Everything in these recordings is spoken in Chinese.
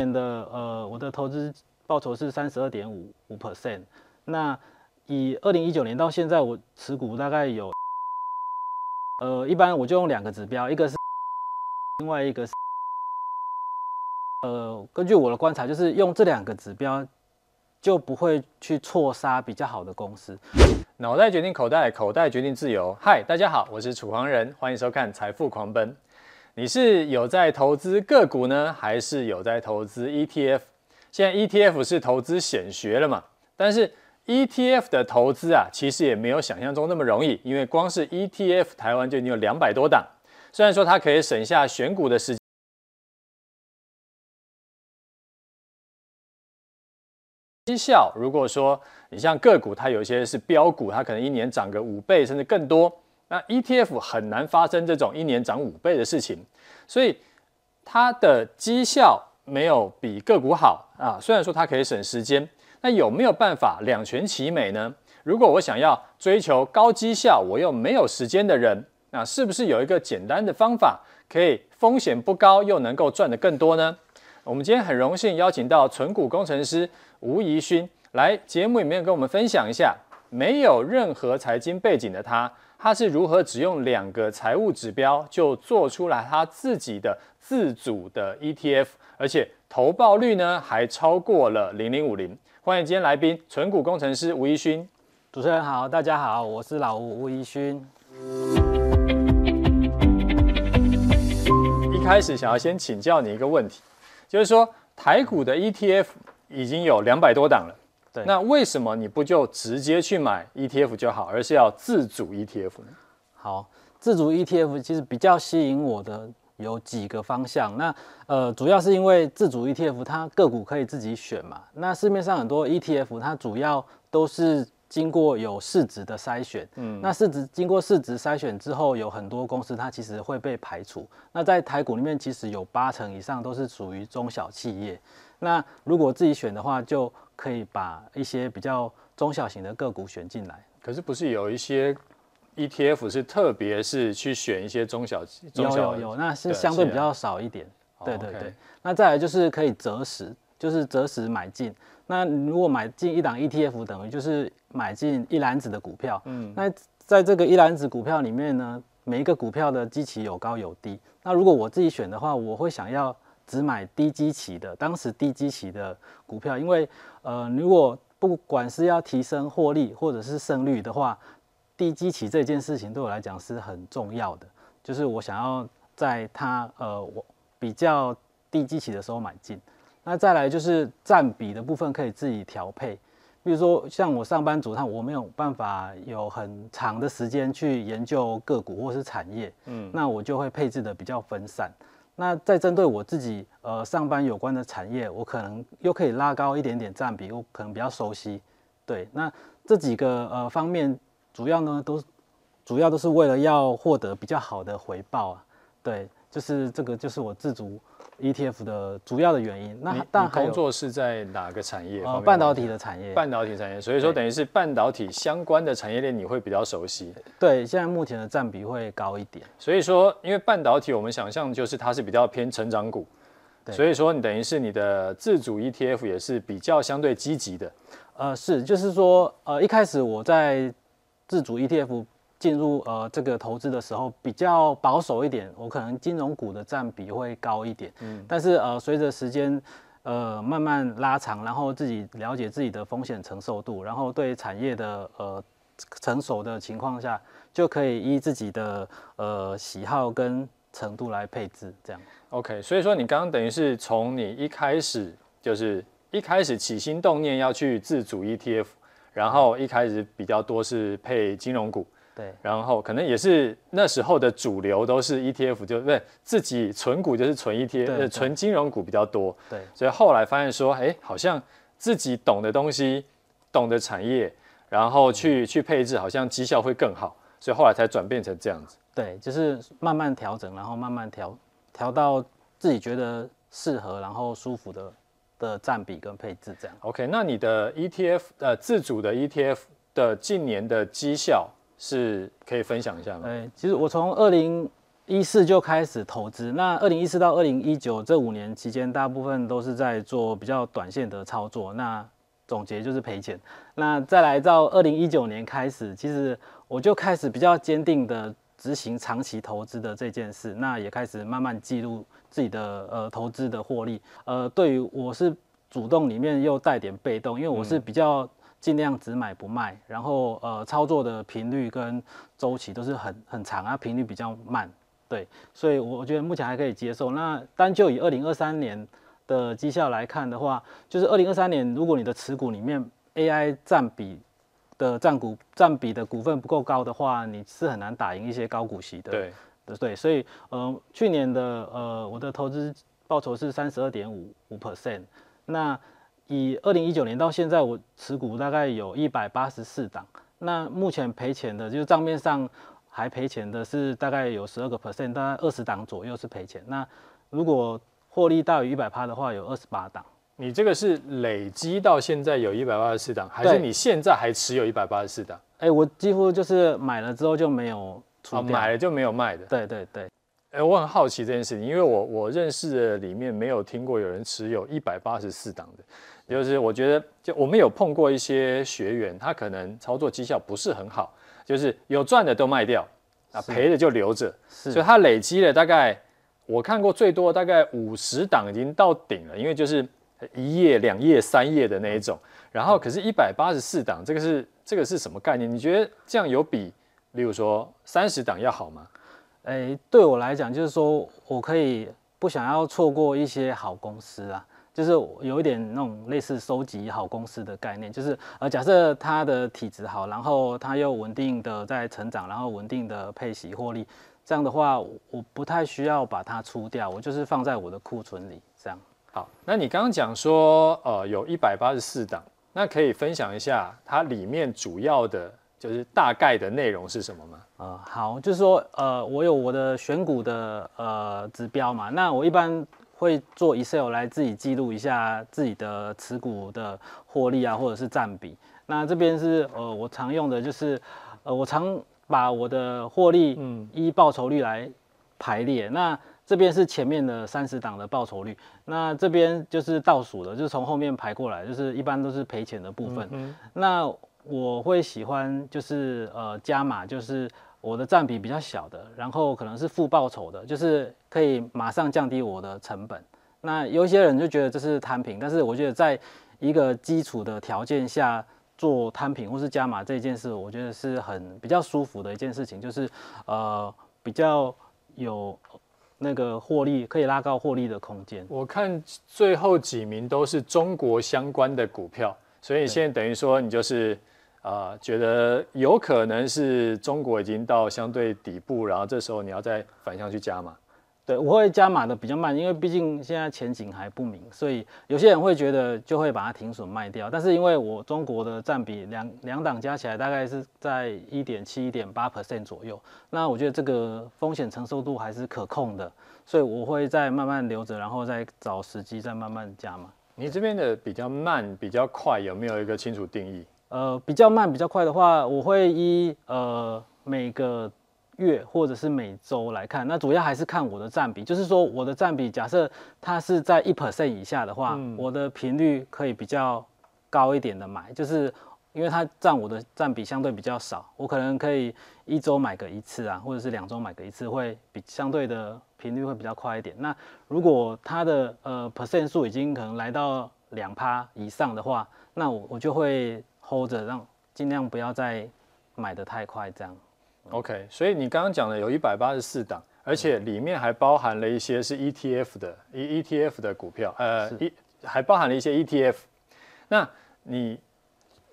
年的呃我的投资报酬是三十二点五五 percent。那以二零一九年到现在，我持股大概有，呃，一般我就用两个指标，一个是，另外一个是，呃，根据我的观察，就是用这两个指标，就不会去错杀比较好的公司。脑袋决定口袋，口袋决定自由。嗨，大家好，我是楚狂人，欢迎收看《财富狂奔》。你是有在投资个股呢，还是有在投资 ETF？现在 ETF 是投资显学了嘛？但是 ETF 的投资啊，其实也没有想象中那么容易，因为光是 ETF，台湾就已经有两百多档。虽然说它可以省下选股的时间，绩效如果说你像个股，它有些是标股，它可能一年涨个五倍甚至更多，那 ETF 很难发生这种一年涨五倍的事情，所以它的绩效没有比个股好啊。虽然说它可以省时间。那有没有办法两全其美呢？如果我想要追求高绩效，我又没有时间的人，那是不是有一个简单的方法，可以风险不高又能够赚得更多呢？我们今天很荣幸邀请到存股工程师吴怡勋来节目里面跟我们分享一下，没有任何财经背景的他，他是如何只用两个财务指标就做出来他自己的自主的 ETF，而且投报率呢还超过了零零五零。欢迎今天来宾，存股工程师吴一勋。主持人好，大家好，我是老吴吴一勋。一开始想要先请教你一个问题，就是说台股的 ETF 已经有两百多档了，对，那为什么你不就直接去买 ETF 就好，而是要自主 ETF 呢？好，自主 ETF 其实比较吸引我的。有几个方向，那呃，主要是因为自主 ETF 它个股可以自己选嘛。那市面上很多 ETF 它主要都是经过有市值的筛选，嗯，那市值经过市值筛选之后，有很多公司它其实会被排除。那在台股里面，其实有八成以上都是属于中小企业。那如果自己选的话，就可以把一些比较中小型的个股选进来。可是不是有一些？ETF 是特别是去选一些中小中小有有有，那是相对比较少一点。对对对，那再来就是可以择时，就是择时买进。那如果买进一档 ETF，等于就是买进一篮子的股票。嗯，那在这个一篮子股票里面呢，每一个股票的基期有高有低。那如果我自己选的话，我会想要只买低基期的，当时低基期的股票，因为呃，如果不管是要提升获利或者是胜率的话。低基期这件事情对我来讲是很重要的，就是我想要在它呃我比较低基期的时候买进。那再来就是占比的部分可以自己调配，比如说像我上班族，他我没有办法有很长的时间去研究个股或是产业，嗯，那我就会配置的比较分散。那再针对我自己呃上班有关的产业，我可能又可以拉高一点点占比，我可能比较熟悉。对，那这几个呃方面。主要呢，都主要都是为了要获得比较好的回报啊，对，就是这个就是我自主 ETF 的主要的原因。那但工作是在哪个产业？呃，半导体的产业。半导体产业，所以说等于是半导体相关的产业链你会比较熟悉。对，现在目前的占比会高一点。所以说，因为半导体我们想象就是它是比较偏成长股，所以说你等于是你的自主 ETF 也是比较相对积极的。呃，是，就是说，呃，一开始我在自主 ETF 进入呃这个投资的时候比较保守一点，我可能金融股的占比会高一点。嗯，但是呃随着时间呃慢慢拉长，然后自己了解自己的风险承受度，然后对产业的呃成熟的情况下，就可以依自己的呃喜好跟程度来配置这样。OK，所以说你刚刚等于是从你一开始就是一开始起心动念要去自主 ETF。然后一开始比较多是配金融股，对，然后可能也是那时候的主流都是 ETF，就不对，自己存股就是存 ETF，存金融股比较多，对，所以后来发现说，哎，好像自己懂的东西，懂的产业，然后去去配置，好像绩效会更好，所以后来才转变成这样子。对，就是慢慢调整，然后慢慢调调到自己觉得适合，然后舒服的。的占比跟配置这样。OK，那你的 ETF 呃自主的 ETF 的近年的绩效是可以分享一下吗？哎，其实我从二零一四就开始投资，那二零一四到二零一九这五年期间，大部分都是在做比较短线的操作。那总结就是赔钱。那再来到二零一九年开始，其实我就开始比较坚定的执行长期投资的这件事。那也开始慢慢记录自己的呃投资的获利。呃，对于我是主动里面又带点被动，因为我是比较尽量只买不卖，然后呃操作的频率跟周期都是很很长啊，频率比较慢。对，所以我觉得目前还可以接受。那单就以二零二三年的绩效来看的话，就是二零二三年，如果你的持股里面 AI 占比的占股占比的股份不够高的话，你是很难打赢一些高股息的。对，对，所以呃，去年的呃，我的投资报酬是三十二点五五 percent。那以二零一九年到现在，我持股大概有一百八十四档。那目前赔钱的，就是账面上。还赔钱的是大概有十二个 percent，大概二十档左右是赔钱。那如果获利大于一百趴的话，有二十八档。你这个是累积到现在有一百八十四档，还是你现在还持有一百八十四档？哎、欸，我几乎就是买了之后就没有出、哦，买了就没有卖的。对对对。哎、欸，我很好奇这件事情，因为我我认识的里面没有听过有人持有一百八十四档的，就是我觉得就我们有碰过一些学员，他可能操作绩效不是很好。就是有赚的都卖掉，啊，赔的就留着，所以他累积了大概，我看过最多大概五十档已经到顶了，因为就是一页、两页、三页的那一种。然后可是一百八十四档，这个是这个是什么概念？你觉得这样有比，例如说三十档要好吗？诶，对我来讲，就是说我可以不想要错过一些好公司啊。就是有一点那种类似收集好公司的概念，就是呃，假设它的体质好，然后它又稳定的在成长，然后稳定的配息获利，这样的话，我不太需要把它出掉，我就是放在我的库存里，这样。好，那你刚刚讲说，呃，有一百八十四档，那可以分享一下它里面主要的，就是大概的内容是什么吗？呃，好，就是说，呃，我有我的选股的呃指标嘛，那我一般。会做 Excel 来自己记录一下自己的持股的获利啊，或者是占比。那这边是呃我常用的，就是呃我常把我的获利嗯依报酬率来排列。那这边是前面的三十档的报酬率，那这边就是倒数的，就是从后面排过来，就是一般都是赔钱的部分。那我会喜欢就是呃加码，就是。我的占比比较小的，然后可能是负报酬的，就是可以马上降低我的成本。那有一些人就觉得这是摊平，但是我觉得在一个基础的条件下做摊平或是加码这件事，我觉得是很比较舒服的一件事情，就是呃比较有那个获利可以拉高获利的空间。我看最后几名都是中国相关的股票，所以现在等于说你就是。啊、呃，觉得有可能是中国已经到相对底部，然后这时候你要再反向去加码。对，我会加码的比较慢，因为毕竟现在前景还不明，所以有些人会觉得就会把它停损卖掉。但是因为我中国的占比两两档加起来大概是在一点七、一点八 percent 左右，那我觉得这个风险承受度还是可控的，所以我会再慢慢留着，然后再找时机再慢慢加码。你这边的比较慢、比较快，有没有一个清楚定义？呃，比较慢、比较快的话，我会依呃每个月或者是每周来看。那主要还是看我的占比，就是说我的占比，假设它是在一 percent 以下的话，嗯、我的频率可以比较高一点的买，就是因为它占我的占比相对比较少，我可能可以一周买个一次啊，或者是两周买个一次，会比相对的频率会比较快一点。那如果它的呃 percent 数已经可能来到两趴以上的话，那我我就会。Hold 着，让尽量不要再买的太快，这样。OK，所以你刚刚讲的有一百八十四档，而且里面还包含了一些是 ETF 的，E ETF 的股票，呃，一还包含了一些 ETF。那你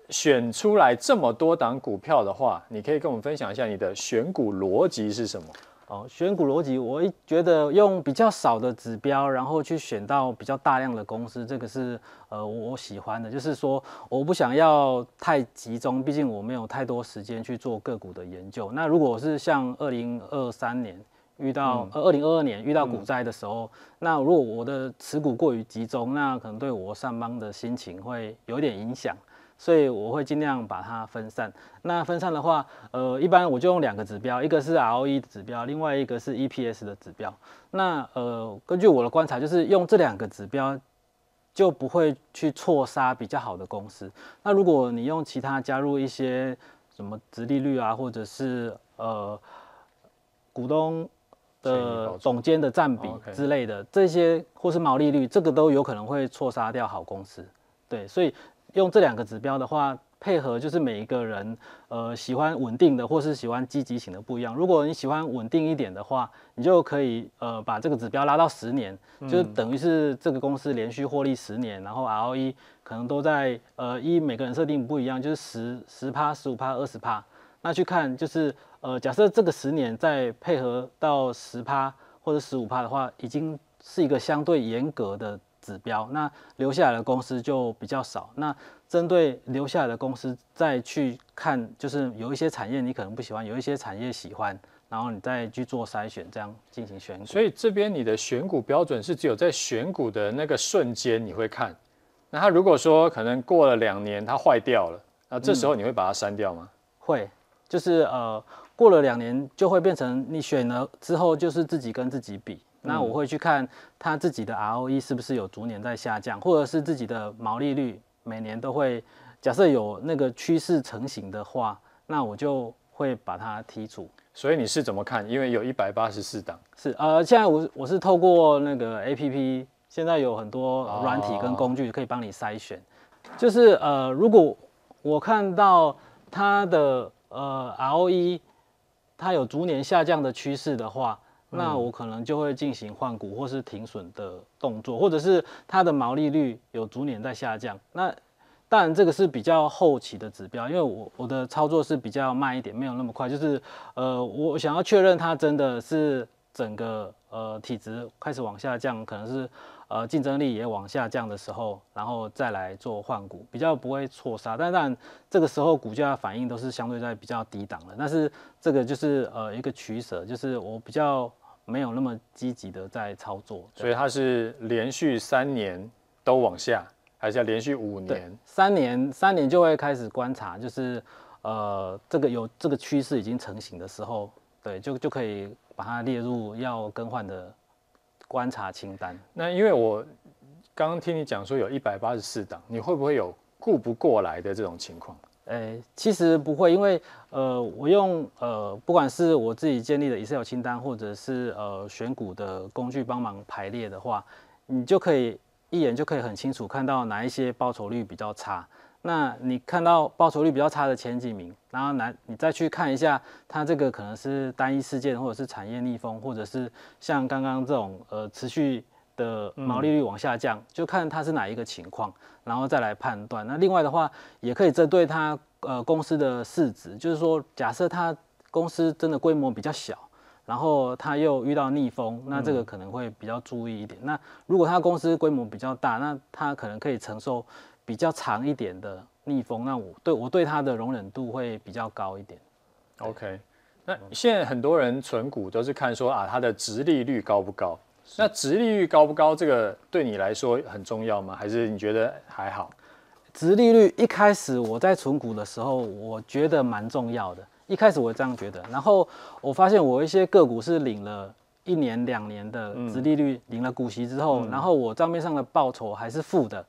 选出来这么多档股票的话，你可以跟我们分享一下你的选股逻辑是什么？哦，选股逻辑，我觉得用比较少的指标，然后去选到比较大量的公司，这个是呃我喜欢的。就是说，我不想要太集中，毕竟我没有太多时间去做个股的研究。那如果是像二零二三年遇到呃二零二二年遇到股灾的时候，嗯、那如果我的持股过于集中，那可能对我上班的心情会有点影响。所以我会尽量把它分散。那分散的话，呃，一般我就用两个指标，一个是 ROE 的指标，另外一个是 EPS 的指标。那呃，根据我的观察，就是用这两个指标就不会去错杀比较好的公司。那如果你用其他加入一些什么直利率啊，或者是呃股东的总监的占比之类的这些，或是毛利率，这个都有可能会错杀掉好公司。对，所以用这两个指标的话，配合就是每一个人呃喜欢稳定的，或是喜欢积极型的不一样。如果你喜欢稳定一点的话，你就可以呃把这个指标拉到十年，就等于是这个公司连续获利十年，然后 ROE 可能都在呃一每个人设定不一样，就是十十趴、十五趴、二十趴。那去看就是呃假设这个十年再配合到十趴或者十五趴的话，已经是一个相对严格的。指标，那留下来的公司就比较少。那针对留下来的公司再去看，就是有一些产业你可能不喜欢，有一些产业喜欢，然后你再去做筛选，这样进行选股。所以这边你的选股标准是只有在选股的那个瞬间你会看。那它如果说可能过了两年它坏掉了，那这时候你会把它删掉吗？嗯，会，就是呃过了两年就会变成你选了之后就是自己跟自己比。那我会去看它自己的 ROE 是不是有逐年在下降，或者是自己的毛利率每年都会，假设有那个趋势成型的话，那我就会把它剔除。所以你是怎么看？因为有一百八十四档。是呃，现在我我是透过那个 APP，现在有很多软体跟工具可以帮你筛选。就是呃，如果我看到它的呃 ROE 它有逐年下降的趋势的话。那我可能就会进行换股或是停损的动作，或者是它的毛利率有逐年在下降。那当然这个是比较后期的指标，因为我我的操作是比较慢一点，没有那么快。就是呃，我想要确认它真的是整个呃体质开始往下降，可能是呃竞争力也往下降的时候，然后再来做换股，比较不会错杀。但当然这个时候股价反应都是相对在比较低档的，但是这个就是呃一个取舍，就是我比较。没有那么积极的在操作，所以它是连续三年都往下，还是要连续五年？三年，三年就会开始观察，就是呃，这个有这个趋势已经成型的时候，对，就就可以把它列入要更换的观察清单。那因为我刚刚听你讲说有一百八十四档，你会不会有顾不过来的这种情况？诶、其实不会，因为呃，我用呃，不管是我自己建立的 Excel 清单，或者是呃选股的工具帮忙排列的话，你就可以一眼就可以很清楚看到哪一些报酬率比较差。那你看到报酬率比较差的前几名，然后来你再去看一下它这个可能是单一事件，或者是产业逆风，或者是像刚刚这种呃持续的毛利率往下降，就看它是哪一个情况。然后再来判断。那另外的话，也可以针对它呃公司的市值，就是说，假设它公司真的规模比较小，然后它又遇到逆风，那这个可能会比较注意一点。嗯、那如果它公司规模比较大，那它可能可以承受比较长一点的逆风，那我对我对它的容忍度会比较高一点。OK，那现在很多人存股都是看说啊，它的值利率高不高？那殖利率高不高？这个对你来说很重要吗？还是你觉得还好？殖利率一开始我在存股的时候，我觉得蛮重要的。一开始我这样觉得，然后我发现我一些个股是领了一年、两年的殖利率，领了股息之后，然后我账面上的报酬还是负的，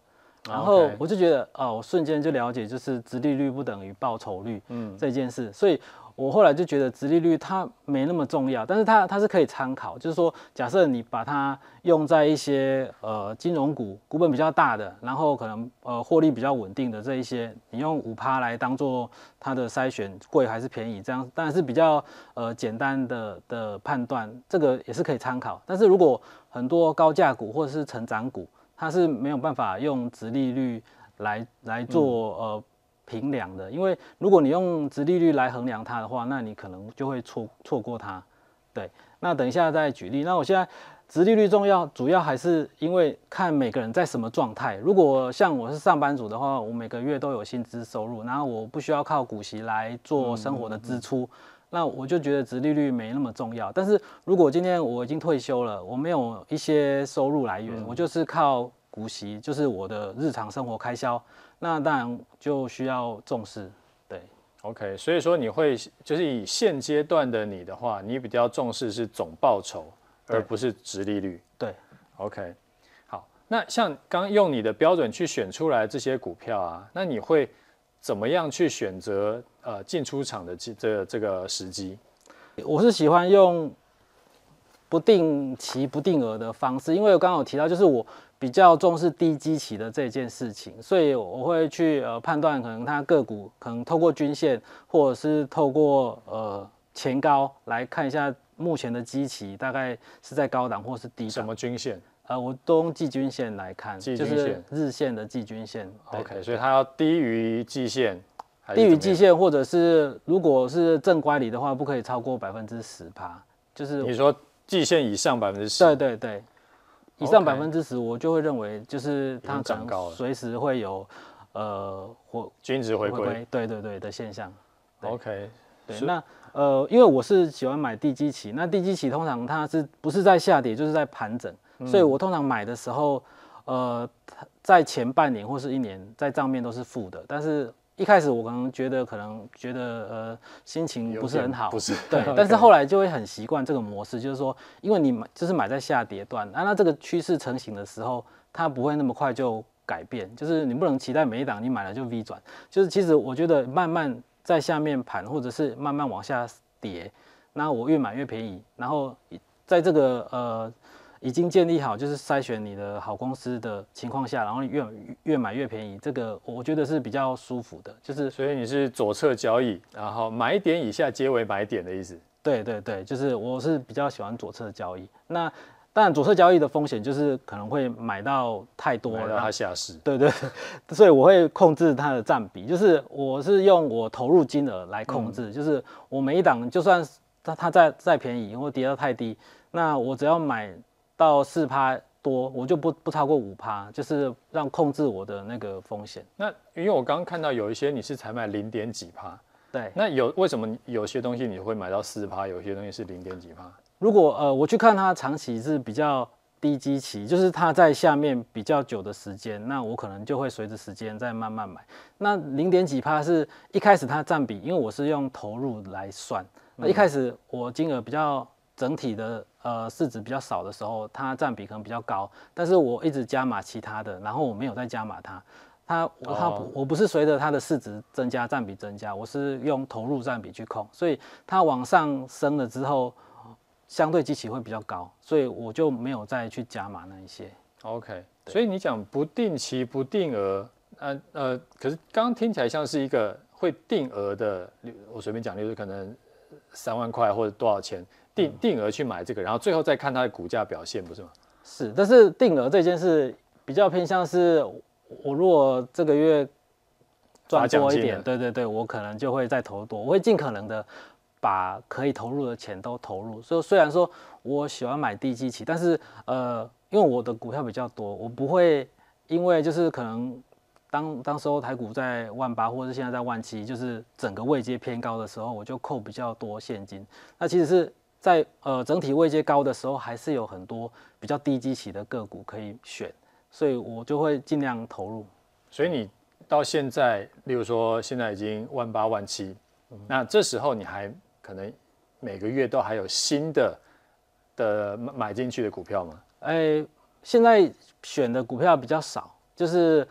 然后我就觉得哦，我瞬间就了解，就是殖利率不等于报酬率，嗯，这件事，所以。我后来就觉得殖利率它没那么重要，但是它它是可以参考，就是说，假设你把它用在一些呃金融股股本比较大的，然后可能呃获利比较稳定的这一些，你用五趴来当做它的筛选贵还是便宜，这样当然是比较呃简单的的判断，这个也是可以参考。但是如果很多高价股或者是成长股，它是没有办法用殖利率来来做呃。平量的，因为如果你用直利率来衡量它的话，那你可能就会错错过它。对，那等一下再举例。那我现在直利率重要，主要还是因为看每个人在什么状态。如果像我是上班族的话，我每个月都有薪资收入，然后我不需要靠股息来做生活的支出，那我就觉得直利率没那么重要。但是如果今天我已经退休了，我没有一些收入来源，我就是靠。股息，就是我的日常生活开销，那当然就需要重视。对，OK，所以说你会就是以现阶段的你的话，你比较重视是总报酬，而不是值利率。对，OK，好，那像刚用你的标准去选出来这些股票啊，那你会怎么样去选择呃进出场的这这这个时机？我是喜欢用不定期不定额的方式，因为我刚刚有提到，就是我比较重视低基期的这件事情，所以我会去呃判断，可能它个股可能透过均线，或者是透过呃前高来看一下目前的基期大概是在高档或是低档。什么均线？呃，我都用季均线来看，季均线，就是日线的季均线。OK，所以它要低于季线。低于季线，或者是如果是正乖离的话，不可以超过百分之十趴。就是你说季线以上百分之十？对对对，以上百分之十，我就会认为就是它可能随时会有呃或均值回归。对对对的现象。OK，对，那呃，因为我是喜欢买地基期，那地基期通常它是不是在下跌，就是在盘整，嗯、所以我通常买的时候，呃，在前半年或是一年在账面都是负的，但是。一开始我可能觉得可能觉得呃心情不是很好，不是对，但是后来就会很习惯这个模式，就是说，因为你买就是买在下跌段，啊，那这个趋势成型的时候，它不会那么快就改变，就是你不能期待每一档你买了就 V 转，就是其实我觉得慢慢在下面盘或者是慢慢往下跌，那我越买越便宜，然后在这个呃。已经建立好，就是筛选你的好公司的情况下，然后越越买越便宜，这个我觉得是比较舒服的。就是所以你是左侧交易，然后买点以下皆为买点的意思。对对对，就是我是比较喜欢左侧交易。那当然左侧交易的风险就是可能会买到太多了，让它下市。对对，所以我会控制它的占比，就是我是用我投入金额来控制，嗯、就是我每一档就算它它再再便宜或跌到太低，那我只要买。到四趴多，我就不不超过五趴，就是让控制我的那个风险。那因为我刚刚看到有一些你是才买零点几趴，对。那有为什么有些东西你会买到四趴，有些东西是零点几趴？如果呃我去看它长期是比较低基期，就是它在下面比较久的时间，那我可能就会随着时间再慢慢买。那零点几趴是一开始它占比，因为我是用投入来算，那一开始我金额比较。整体的呃市值比较少的时候，它占比可能比较高，但是我一直加码其他的，然后我没有再加码它，它它我不是随着它的市值增加占比增加，我是用投入占比去控，所以它往上升了之后，相对基期会比较高，所以我就没有再去加码那一些。OK，所以你讲不定期不定额，呃呃，可是刚刚听起来像是一个会定额的，我随便讲例如可能三万块或者多少钱。定定额去买这个，然后最后再看它的股价表现，不是吗？是，但是定额这件事比较偏向是，我如果这个月赚多一点，对对对，我可能就会再投多，我会尽可能的把可以投入的钱都投入。所以虽然说我喜欢买低基期，但是呃，因为我的股票比较多，我不会因为就是可能当当时候台股在万八，或者是现在在万七，就是整个位阶偏高的时候，我就扣比较多现金。那其实是。在呃整体位阶高的时候，还是有很多比较低基期的个股可以选，所以我就会尽量投入。所以你到现在，例如说现在已经万八万七，那这时候你还可能每个月都还有新的的买进去的股票吗？哎、欸，现在选的股票比较少，就是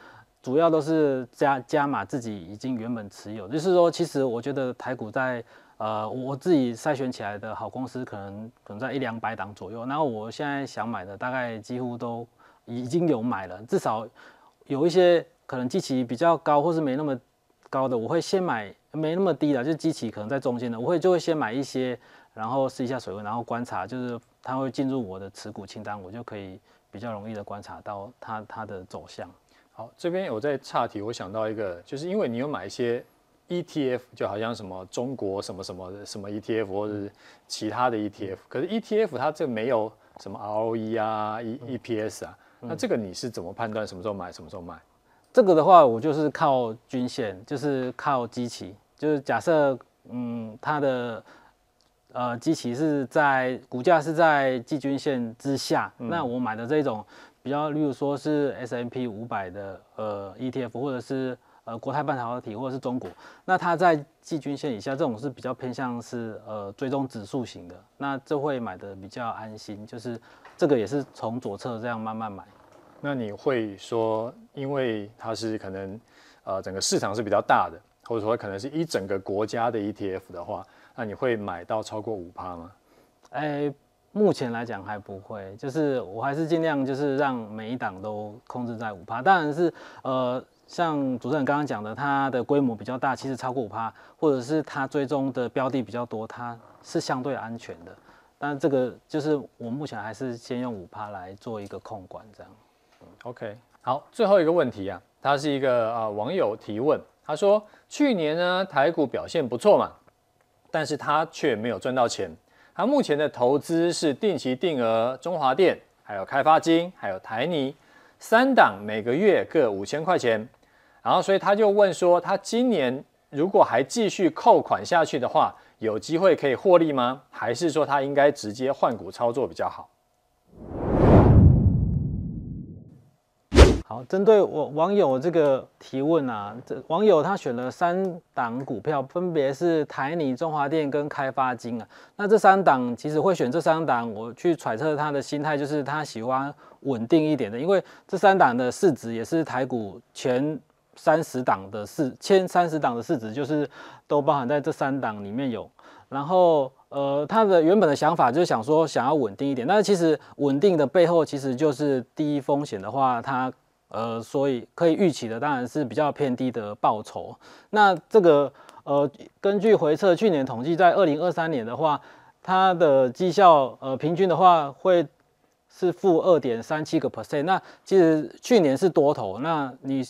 主要都是加加码自己已经原本持有，就是说其实我觉得台股在。呃，我自己筛选起来的好公司，可能可能在一两百档左右。然后我现在想买的，大概几乎都已经有买了。至少有一些可能基期比较高，或是没那么高的，我会先买没那么低的，就是基期可能在中间的，我会就会先买一些，然后试一下水温，然后观察，就是它会进入我的持股清单，我就可以比较容易的观察到它它的走向。好，这边我在岔题，我想到一个，就是因为你有买一些。ETF 就好像什么中国什么什么什么 ETF 或者是其他的 ETF，可是 ETF 它这没有什么 ROE 啊、E EPS 啊，那这个你是怎么判断什么时候买什么时候卖？这个的话，我就是靠均线，就是靠基期，就是假设嗯它的呃基期是在股价是在季均线之下，那我买的这种比较，例如说是 S M P 五百的呃 ETF，或者是呃国泰半导体，或者是中国，那它在季均线以下，这种是比较偏向是呃追踪指数型的，那这会买的比较安心，就是这个也是从左侧这样慢慢买。那你会说，因为它是可能呃整个市场是比较大的，或者说可能是一整个国家的 ETF 的话，那你会买到超过五趴吗？哎、欸。目前来讲还不会，就是我还是尽量就是让每一档都控制在五趴。当然是呃，像主持人刚刚讲的，它的规模比较大，其实超过五趴，或者是它追踪的标的比较多，它是相对安全的。但这个就是我目前还是先用五趴来做一个控管，这样。OK，好，最后一个问题啊，他是一个呃网友提问，他说去年呢台股表现不错嘛，但是他却没有赚到钱。他目前的投资是定期定额中华电，还有开发金，还有台泥三档，每个月各五千块钱。然后，所以他就问说，他今年如果还继续扣款下去的话，有机会可以获利吗？还是说他应该直接换股操作比较好？好，针对我网友这个提问啊，这网友他选了三档股票，分别是台泥、中华电跟开发金啊。那这三档其实会选这三档，我去揣测他的心态，就是他喜欢稳定一点的，因为这三档的市值也是台股前三十档的市，前三十档的市值就是都包含在这三档里面有。然后呃，他的原本的想法就是想说想要稳定一点，但是其实稳定的背后其实就是低风险的话，他。呃，所以可以预期的当然是比较偏低的报酬。那这个呃，根据回测去年统计，在二零二三年的话，它的绩效呃平均的话会是负二点三七个 percent。那其实去年是多头，那你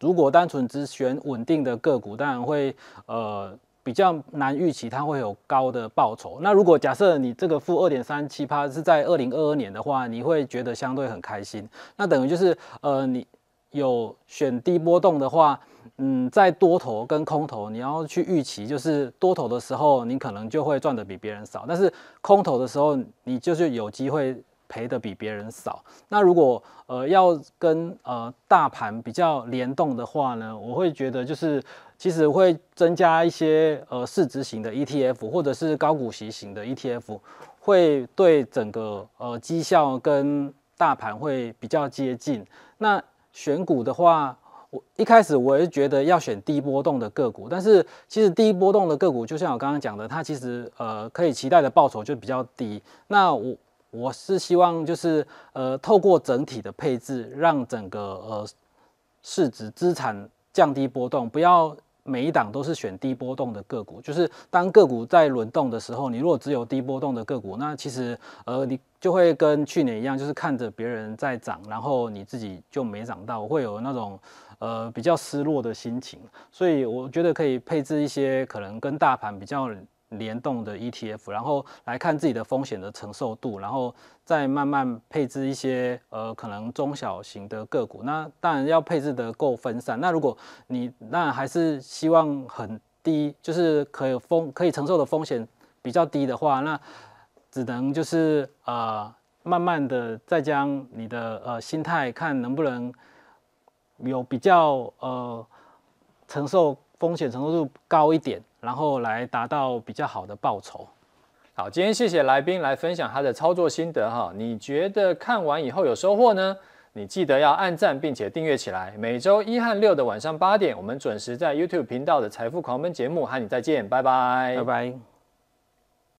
如果单纯只选稳定的个股，当然会呃。比较难预期它会有高的报酬。那如果假设你这个负二点三七趴是在二零二二年的话，你会觉得相对很开心。那等于就是呃，你有选低波动的话，嗯，在多头跟空头你要去预期，就是多头的时候你可能就会赚的比别人少，但是空头的时候你就是有机会赔的比别人少。那如果呃要跟呃大盘比较联动的话呢，我会觉得就是。其实会增加一些呃市值型的 ETF 或者是高股息型的 ETF，会对整个呃绩效跟大盘会比较接近。那选股的话，我一开始我也觉得要选低波动的个股，但是其实低波动的个股就像我刚刚讲的，它其实呃可以期待的报酬就比较低。那我我是希望就是呃透过整体的配置，让整个呃市值资产降低波动，不要。每一档都是选低波动的个股，就是当个股在轮动的时候，你如果只有低波动的个股，那其实呃你就会跟去年一样，就是看着别人在涨，然后你自己就没涨到，会有那种呃比较失落的心情。所以我觉得可以配置一些可能跟大盘比较。联动的 ETF，然后来看自己的风险的承受度，然后再慢慢配置一些呃可能中小型的个股。那当然要配置得够分散。那如果你那还是希望很低，就是可以风可以承受的风险比较低的话，那只能就是呃慢慢的再将你的呃心态看能不能有比较呃承受风险承受度高一点。然后来达到比较好的报酬。好，今天谢谢来宾来分享他的操作心得哈。你觉得看完以后有收获呢？你记得要按赞并且订阅起来。每周一和六的晚上八点，我们准时在 YouTube 频道的财富狂奔节目和你再见，拜拜，拜拜。